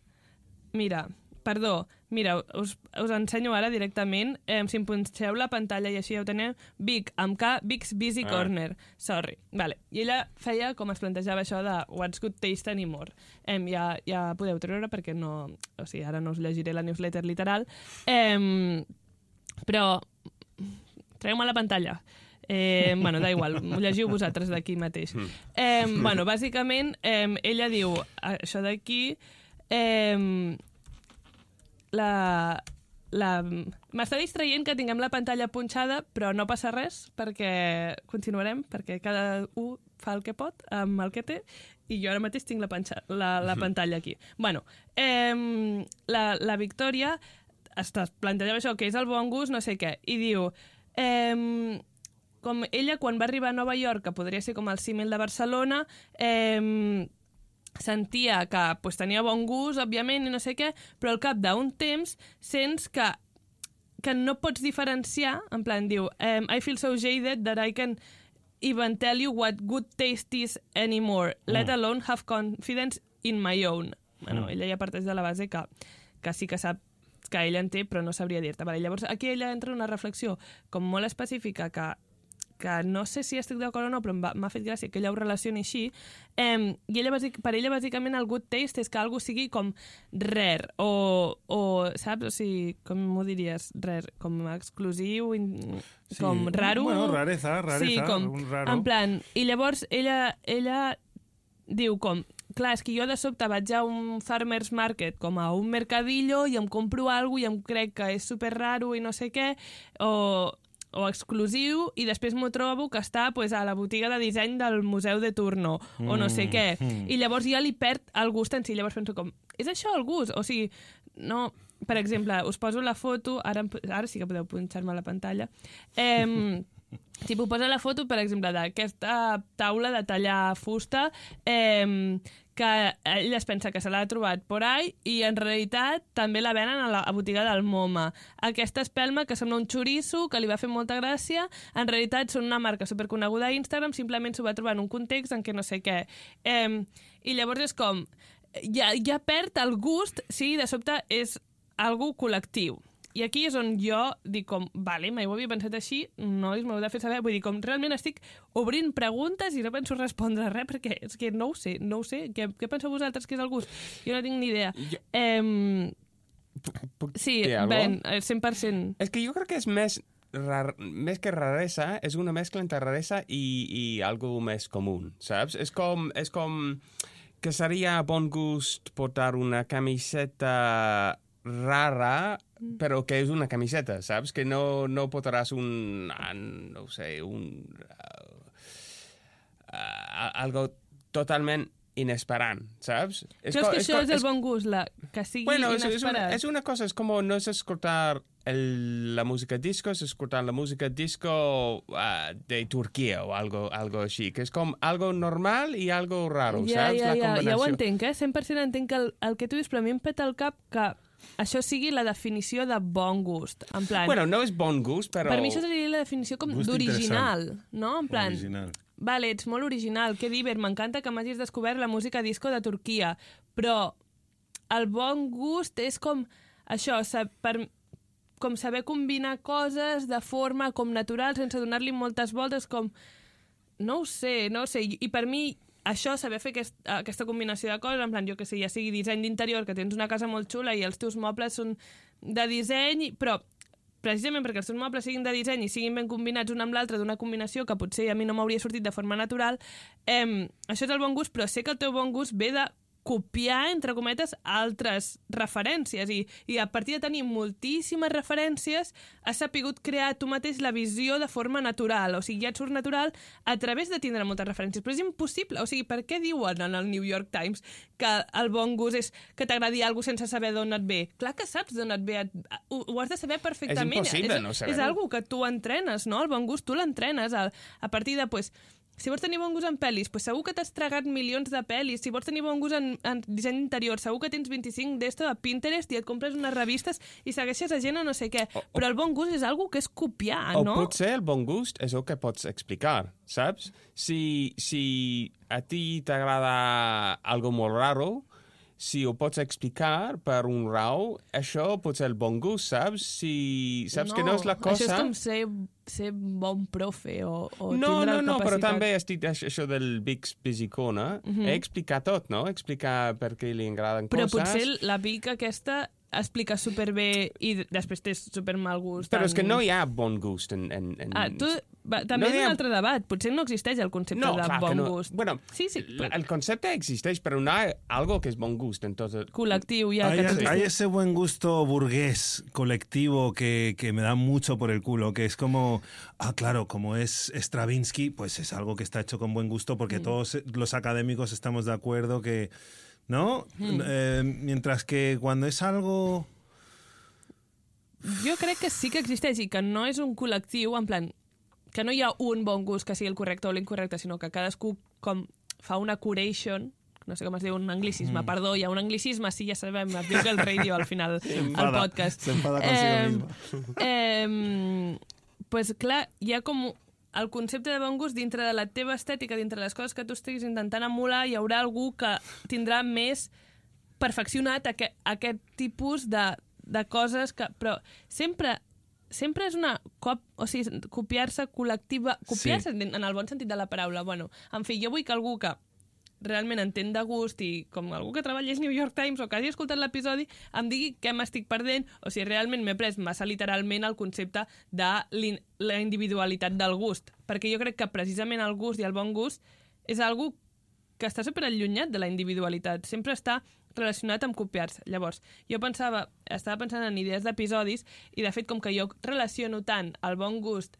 B: Mira, perdó, mira, us, us ensenyo ara directament, eh, si em punxeu la pantalla i així ja ho teniu, Vic, amb K, Vic's Busy
F: Ah.
B: Corner. Sorry. Vale. I ella feia com es plantejava això de What's Good Taste Anymore. Eh, ja, ja podeu treure perquè no... O sigui, ara no us llegiré la newsletter literal. Eh, però treu-me la pantalla. Eh, bueno, da igual, ho llegiu vosaltres d'aquí mateix. Eh, bueno, bàsicament, eh, ella diu això d'aquí... Eh, la, la... M'està distraient que tinguem la pantalla punxada, però no passa res, perquè continuarem, perquè cada un fa el que pot amb el que té, i jo ara mateix tinc la, panxa, la, la pantalla aquí. bueno, eh, la, la Victòria es plantejava això, que és el bon gust, no sé què, i diu... Eh, com ella quan va arribar a Nova York, que podria ser com el símil de Barcelona, eh, sentia que pues, tenia bon gust, òbviament, i no sé què, però al cap d'un temps sents que que no pots diferenciar, en plan, diu, um, I feel so jaded that I can even tell you what good taste is anymore, let alone have confidence in my own. Bueno, ella ja parteix de la base que, que sí que sap que ella en té, però no sabria dir-te. Vale, llavors, aquí ella entra en una reflexió com molt específica que que no sé si estic d'acord o no, però m'ha fet gràcia que ella ho relacioni així, eh, i ella, bàsic, per ella bàsicament el good taste és que algú sigui com rare, o, o saps? O sigui, com m'ho diries? Rare, com exclusiu, in,
A: Sí.
B: com raro.
A: Bueno, rareza, rareza,
B: Sí, com,
A: un raro.
B: en plan, i llavors ella, ella diu com, clar, és que jo de sobte vaig a un farmer's market, com a un mercadillo, i em compro alguna i em crec que és super raro i no sé què, o, o exclusiu, i després m'ho trobo que està pues, a la botiga de disseny del museu de turno, o no sé què. I llavors ja li perd el gust en si. Llavors penso com, és això el gust? O sigui, no... Per exemple, us poso la foto, ara, ara sí que podeu punxar-me a la pantalla. Eh, si puc posar la foto, per exemple, d'aquesta taula de tallar fusta eh, que ella es pensa que se l'ha trobat por ahí i en realitat també la venen a la a botiga del MoMA. Aquesta espelma que sembla un xoriço, que li va fer molta gràcia, en realitat són una marca superconeguda a Instagram, simplement s'ho va trobar en un context en què no sé què. Eh, I llavors és com, ja, ja perd el gust si de sobte és algú col·lectiu. I aquí és on jo dic com, vale, mai ho havia pensat així, nois, m'heu de fer saber. Vull dir, com realment estic obrint preguntes i no penso respondre res perquè és que no ho sé, no ho sé. Què, què penseu vosaltres que és el gust? Jo no tinc ni idea.
F: Jo-
B: Em,
F: Puc
B: sí, ben, eh, 100%.
F: És que jo crec que és més, rar, més que raresa, és una mescla entre raresa i, i algo més comú, saps? És com, és com que seria bon gust portar una camiseta rara, però que és una camiseta, saps? Que no, no portaràs un, ah, no ho sé, un... Uh, algo totalment inesperant, saps?
B: Creus
F: co-
B: que això
F: co-
B: és el bon gust, la, que sigui
F: Bueno, es, es, una,
B: inesperat?
F: es una cosa, es como no es escuchar el- la música disco, es escuchar la música disco ah, de Turquía o algo, algo así, que es como algo normal y algo raro,
B: Ja,
F: ¿sabes?
B: ja,
F: la
B: ja, ja ho
F: combinació.
B: entenc, eh? 100% entenc el, el que tu dius, però a mi em peta el cap que això sigui la definició de bon gust. En plan,
F: Bueno, no es bon gust, però...
B: per mi això seria la definició com d'original, no? En plan,
A: Original.
B: vale, ets molt original, que diver, m'encanta que m'hagis descobert la música disco de Turquia, però el bon gust és com això, sa- per, com saber combinar coses de forma com natural, sense donar-li moltes voltes, com... No ho sé, no ho sé. I per mi això, saber fer aquest, aquesta combinació de coses, en plan, jo que sé, ja sigui disseny d'interior, que tens una casa molt xula i els teus mobles són de disseny, però precisament perquè els teus mobles siguin de disseny i siguin ben combinats un amb l'altre d'una combinació que potser a mi no m'hauria sortit de forma natural, eh, això és el bon gust, però sé que el teu bon gust ve de copiar, entre cometes, altres referències i, i a partir de tenir moltíssimes referències has sapigut crear tu mateix la visió de forma natural, o sigui, ja et surt natural a través de tindre moltes referències, però és impossible, o sigui, per què diuen en el New York Times que el bon gust és que t'agradi alguna cosa sense saber d'on et ve? Clar que saps d'on et ve, ho, ho has de saber perfectament.
F: impossible
B: és,
F: no saber-ho.
B: És algo que tu entrenes, no? El bon gust tu l'entrenes a, a partir de, pues, si vols tenir bon gust en pel·lis, pues segur que t'has tragat milions de pel·lis. Si vols tenir bon gust en, en disseny interior, segur que tens 25 d'esto a Pinterest i et compres unes revistes i segueixes a gent o no sé què.
F: O- o-
B: Però el bon gust és algo que és copiar,
F: O
B: no?
F: potser el bon gust és el que pots explicar, saps? Si, si a ti t'agrada algo molt raro, si ho pots explicar per un raó, això pot ser el bon gust, saps? Si saps que no és la cosa...
B: Això és com ser, ser bon profe o, o
F: No,
B: tindre
F: no, no, però
B: capacitat.
F: també estic això això del Big Bisicona, mm -hmm. explicar tot, no? Explicar per què li agraden
B: Però
F: coses.
B: potser la Vic aquesta explica superbé i després té super mal gust.
F: Però és que no hi ha bon gust en... en, en...
B: Ah, tu, va, també
F: No
B: és
F: hi
B: un altre debat. Potser no existeix el concepte
F: No,
B: de
F: clar
B: bon
F: no.
B: gust.
F: Bueno,
B: sí, sí,
F: la- el concepte existeix, però no hi ha algo que és bon gust en tot el...
B: col·lectiu ja.
A: Hay,
B: que
A: hay ese buen gusto burgués colectivo que, que me da mucho por el culo, que es como, ah, claro, como es Stravinsky, pues es algo que está hecho con buen gusto porque todos los académicos estamos de acuerdo que, ¿no? Eh, mientras que cuando es algo...
B: Jo crec que sí que existeix i que no és un col·lectiu, en plan, que no hi ha un bon gust que sigui el correcte o l'incorrecte, sinó que cadascú com fa una curation no sé com es diu, un anglicisme, mm. perdó, hi ha un anglicisme, sí, ja sabem, es diu que el radio al final, al podcast.
A: s'enfada consigo misma.
B: eh, pues clar, hi ha com el concepte de bon gust dintre de la teva estètica, dintre de les coses que tu estiguis intentant emular, hi haurà algú que tindrà més perfeccionat aquest, aquest tipus de, de coses que... Però sempre sempre és una cop, o sigui, copiar-se col·lectiva, copiar-se sí. en el bon sentit de la paraula. Bueno, en fi, jo vull que algú que realment entén de gust i com algú que treballés New York Times o que hagi escoltat l'episodi em digui què m'estic perdent o si realment m'he pres massa literalment el concepte de la individualitat del gust. Perquè jo crec que precisament el gust i el bon gust és algú que està super allunyat de la individualitat. Sempre està relacionat amb copiar-se. Llavors, jo pensava, estava pensant en idees d'episodis i, de fet, com que jo relaciono tant el bon gust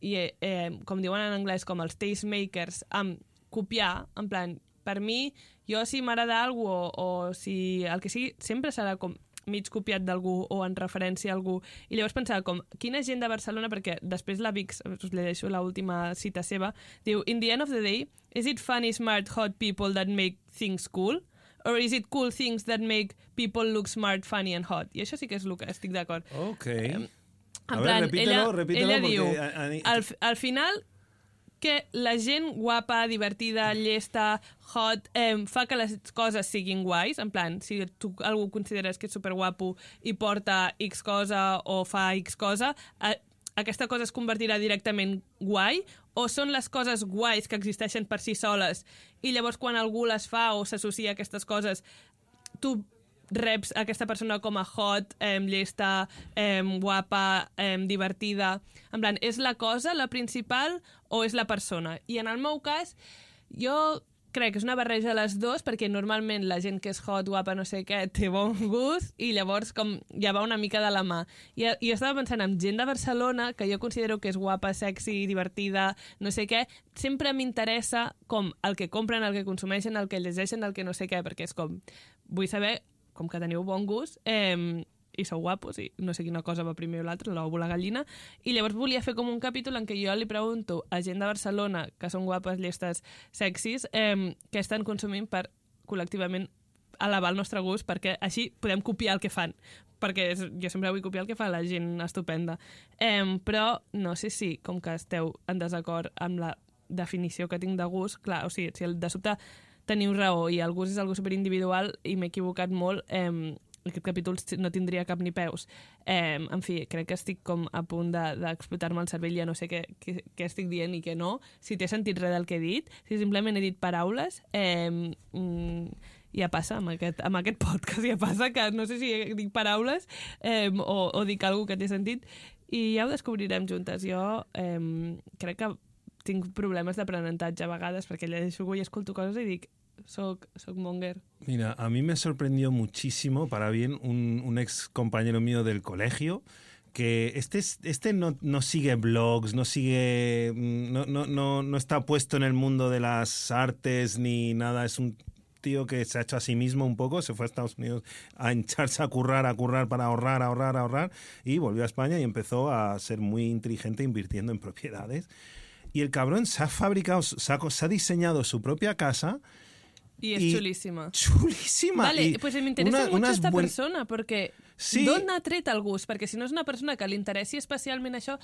B: i, eh, eh, com diuen en anglès, com els tastemakers, amb copiar, en plan, per mi, jo si m'agrada alguna o, o si el que sigui, sempre serà com mig copiat d'algú o en referència a algú. I llavors pensava com, quina gent de Barcelona, perquè després la Vix, us llegeixo l'última cita seva, diu, in the end of the day, is it funny, smart, hot people that make things cool? Or is it cool things that make people look smart, funny and hot? I això sí que és el que estic d'acord.
A: Ok.
B: En
A: A
B: plan,
A: repítelo,
B: ella,
A: repítelo,
B: ella
A: porque
B: diu,
A: a- a-
B: al, al final, que la gent guapa, divertida, llesta, hot, eh, fa que les coses siguin guais, en plan, si tu algú consideres que és superguapo i porta X cosa o fa X cosa, eh, aquesta cosa es convertirà directament guai? O són les coses guais que existeixen per si soles? I llavors quan algú les fa o s'associa a aquestes coses tu reps aquesta persona com a hot, eh, llesta, eh, guapa, eh, divertida... En plan, és la cosa la principal o és la persona? I en el meu cas, jo crec que és una barreja de les dues perquè normalment la gent que és hot, guapa, no sé què, té bon gust i llavors com ja va una mica de la mà. I jo estava pensant en gent de Barcelona que jo considero que és guapa, sexy, divertida, no sé què, sempre m'interessa com el que compren, el que consumeixen, el que llegeixen, el que no sé què, perquè és com, vull saber, com que teniu bon gust, eh, i sou guapos, i no sé quina cosa va primer o l'altra, l'ou o la gallina, i llavors volia fer com un capítol en què jo li pregunto a gent de Barcelona, que són guapes, llestes, sexis, eh, què estan consumint per col·lectivament elevar el nostre gust, perquè així podem copiar el que fan perquè és, jo sempre vull copiar el que fa la gent estupenda. Eh, però no sé si, com que esteu en desacord amb la definició que tinc de gust, clar, o sigui, si de sobte teniu raó i el gust és algo superindividual i m'he equivocat molt, eh, aquest capítol no tindria cap ni peus. Eh, en fi, crec que estic com a punt de- d'explotar-me el cervell, ja no sé què, què, què estic dient i què no, si té sentit res del que he dit, si simplement he dit paraules, eh, mm, ja passa amb aquest, amb aquest podcast, ja passa que no sé si dic paraules eh, o, o dic alguna que té sentit i ja ho descobrirem juntes. Jo eh, crec que tinc problemes d'aprenentatge a vegades perquè llegeixo i escolto coses i dic soc, soc monger.
A: Mira, a mí me sorprendió muchísimo, para bien, un, ex compañero mío del colegio, que este, es- este no, no sigue blogs, no sigue, mm, no, no, no, está puesto en el mundo de las artes ni nada, es un tío que se ha hecho a sí mismo un poco, se fue a Estados Unidos a hincharse a currar, a currar para ahorrar, ahorrar, ahorrar, y volvió a España y empezó a ser muy inteligente invirtiendo en propiedades. Y el cabrón se ha fabricado, se se ha diseñado su propia casa
B: I és
A: I-
B: xulíssima.
A: chulísima.
B: Vale,
A: y
B: pues me interesa
A: una-
B: mucho esta
A: buen-
B: persona, perquè
A: Sí.
B: d'on ha tret el gust? Perquè si no és una persona que li interessi especialment això,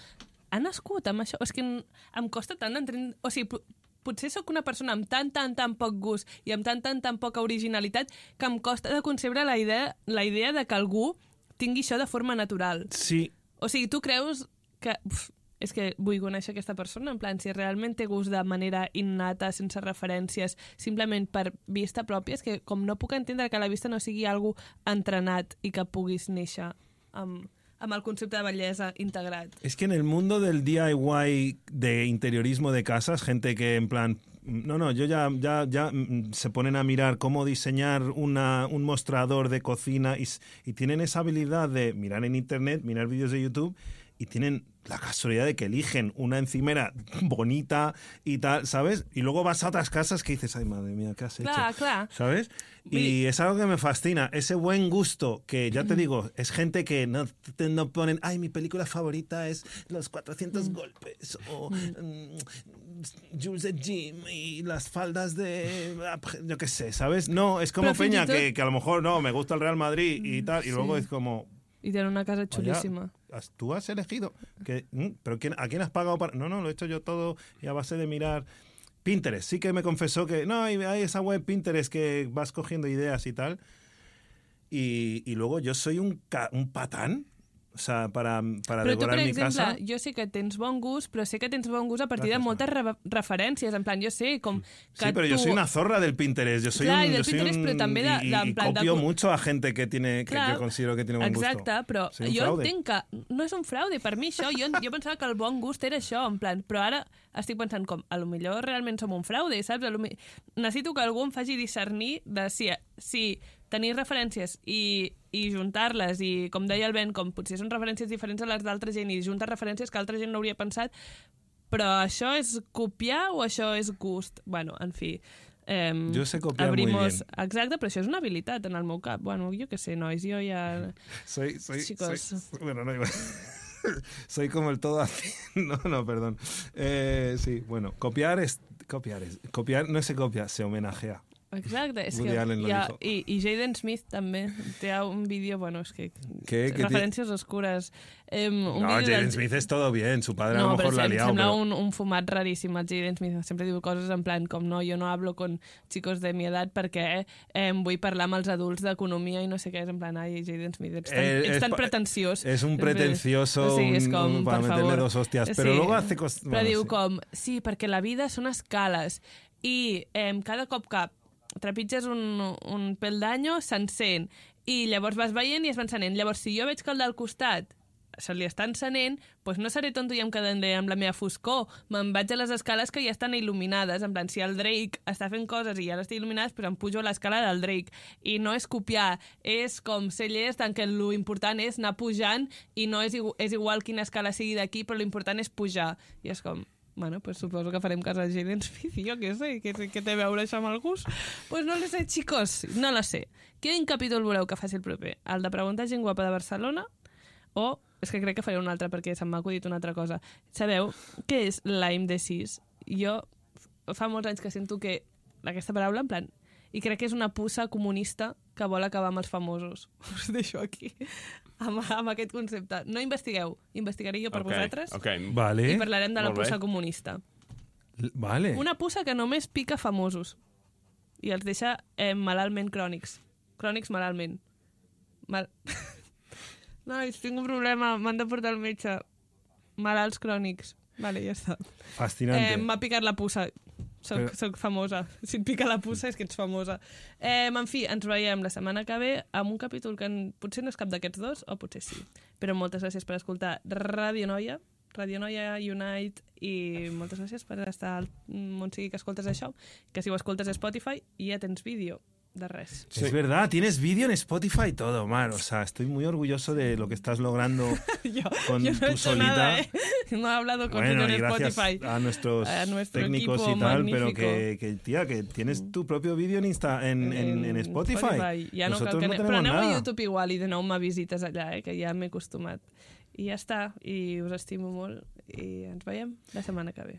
B: ha nascut amb això? És que em, costa tant d'entendre... O sigui, po- potser sóc una persona amb tant, tant, tan poc gust i amb tant, tant, tan poca originalitat que em costa de concebre la idea, la idea de que algú tingui això de forma natural.
A: Sí,
B: O sigui, tu creus que... Uf, és que vull conèixer aquesta persona, en plan, si realment té gust de manera innata, sense referències, simplement per vista pròpia, és que com no puc entendre que la vista no sigui algo entrenat i que puguis néixer amb, amb el concepte de bellesa integrat.
A: es que en el mundo del DIY de interiorismo de casas, gente que en plan, no, no, yo ya, ya, ya mm, se ponen a mirar cómo diseñar una, un mostrador de cocina y, y tienen esa habilidad de mirar en internet, mirar vídeos de YouTube y tienen la casualidad de que eligen una encimera bonita y tal, ¿sabes? Y luego vas a otras casas que dices, ay, madre mía, ¿qué has hecho?
B: Clar, clar.
A: ¿Sabes? Y es algo que me fascina, ese buen gusto que, ya te digo, es gente que no, te- no ponen, ay, mi película favorita es Los 400 golpes o mm, Jules de Jim y las faldas de, yo qué sé, ¿sabes? No, es como
B: Pero
A: Peña, que, que a lo mejor no, me gusta el Real Madrid y tal, y luego es como,
B: I tenen una casa
A: has- tú has elegido. Que, mm, ¿Pero quién, a quién has pagado para.? No, no, lo he hecho yo todo y a base de mirar. Pinterest, sí que me confesó que no, hay, hay esa web Pinterest que vas cogiendo ideas y tal. Y, y luego yo soy un, un patán, o sea, para, para
B: Però tu,
A: decorar
B: per
A: mi
B: exemple,
A: casa.
B: jo sé que tens bon gust, però sé que tens bon gust a partir
A: Gràcies,
B: de moltes re referències. En plan, jo sé com que
A: Sí, pero yo
B: tu...
A: soy una zorra del Pinterest. Yo soy
B: Clar,
A: un,
B: i del Pinterest,
A: un-
B: però també de-
A: y,
B: de- en
A: y
B: plan de
A: copio
B: cu-
A: mucho a gente que tiene que
B: Clar,
A: yo considero que tiene buen gusto.
B: Exacte, però jo
A: fraude.
B: entenc que no és un fraude per mi això, jo, jo pensava que el bon gust era això, en plan, però ara estic pensant com, a lo millor realment som un fraude, saps? A lo mi... Necessito que algú em faci discernir de si, si tenir referències i, i juntar-les i, com deia el Ben, com potser són referències diferents a les d'altra gent i juntar referències que altra gent no hauria pensat, però això és copiar o això és gust? Bueno, en fi... Eh,
A: Jo sé copiar muy
B: abrimos...
A: bien.
B: Exacte, però això és una habilitat en el meu cap. Bueno, jo què sé, nois, jo ja...
A: Soy, soy,
B: Chicos.
A: soy- bueno, no iba. soy como el todo. No, no, perdón. Eh, sí, bueno, copiar es copiar es copiar no se copia, se homenajea.
B: Exacte, és
A: Woody
B: que
A: Allen lo
B: hi ha, i, i Jaden Smith també té un vídeo, bueno, és que
A: ¿Qué? ¿Qué
B: referències oscures eh, un
A: No, Jaden
B: del-
A: Smith es todo bien, su padre a
B: no,
A: lo
B: però
A: mejor la liado.
B: sembla
A: pero-
B: un, un fumat raríssim el Jaden Smith, sempre diu coses en plan com no, jo no hablo con chicos de mi edat perquè eh, vull parlar amb els adults d'economia i no sé què, és en plan, ai, Jaden Smith, ets tan,
A: Eh,
B: ets
A: es
B: tan pretensiós.
A: es un pretencioso,
B: o sigui, és
A: un-
B: com,
A: para
B: per
A: meterle dos hostias, pero luego hace cos-
B: Però
A: bueno,
B: diu
A: sí.
B: com, sí, perquè la vida són escales i eh, cada cop que trepitges un, un pel d'anyo s'encén i llavors vas veient i es va encenent. Llavors, si jo veig que el del costat se li està encenent, doncs no seré tonto i em quedaré amb la meva foscor. Me'n vaig a les escales que ja estan il·luminades. En plan, si el Drake està fent coses i ja estan il·luminades, doncs em pujo a l'escala del Drake. I no és copiar, és com ser llest en què l'important és anar pujant i no és, és igual quina escala sigui d'aquí, però l'important és pujar. I és com, Bueno, pues suposo que farem cas a Jaden Smith, jo què sé, què, què té a veure això amb el gust? Pues no lo sé, chicos, no lo sé. Quin capítol voleu que faci el proper? El de preguntar gent guapa de Barcelona? O, és que crec que faré un altre perquè se m'ha acudit una altra cosa. Sabeu què és l'AIM de 6? Jo fa molts anys que sento que aquesta paraula, en plan, i crec que és una puça comunista que vol acabar amb els famosos. Us deixo aquí, amb, amb aquest concepte. No investigueu, investigaré jo per
F: Ok,
B: vosaltres
F: ok.
A: Vale.
B: i parlarem de la
F: Molt bé.
B: puça comunista.
A: L- Vale.
B: Una puça que només pica famosos i els deixa eh, malalment crònics. Crònics malalment. Mal... Nois, tinc un problema, m'han de portar al metge. Malalts crònics. Vale, ja està.
A: Fascinante.
B: Eh, M'ha picat la puça. Soc,
A: Però-
B: soc famosa. Si et pica la puça és que ets famosa. Eh, en fi, ens veiem la setmana que ve amb un capítol que en, potser no és cap d'aquests dos, o potser sí. Però moltes gràcies per escoltar Ràdio Noia, Ràdio Noia Unite, i moltes gràcies per estar al- on sigui que escoltes això, que si ho escoltes a Spotify ja tens vídeo de res.
A: Es verdad, tienes vídeo en Spotify y todo, Mar. O sea, estoy muy orgulloso de lo que estás logrando
B: yo,
A: con
B: yo no
A: tú
B: he hecho
A: solita.
B: nada, ¿eh? No he hablado con
A: Bueno,
B: en Spotify.
A: a nuestros
B: A nuestro
A: técnicos
B: equipo
A: y tal, pero que, que, tía, que tienes tu propio vídeo en, Insta, en, en, en Spotify.
B: Ja no cal
A: Nosotros
B: que...
A: no
B: Però aneu
A: nada.
B: a YouTube igual i de nou me visites allà, eh, que ja m'he acostumat. I ja està, i us estimo molt, i ens veiem la setmana que ve.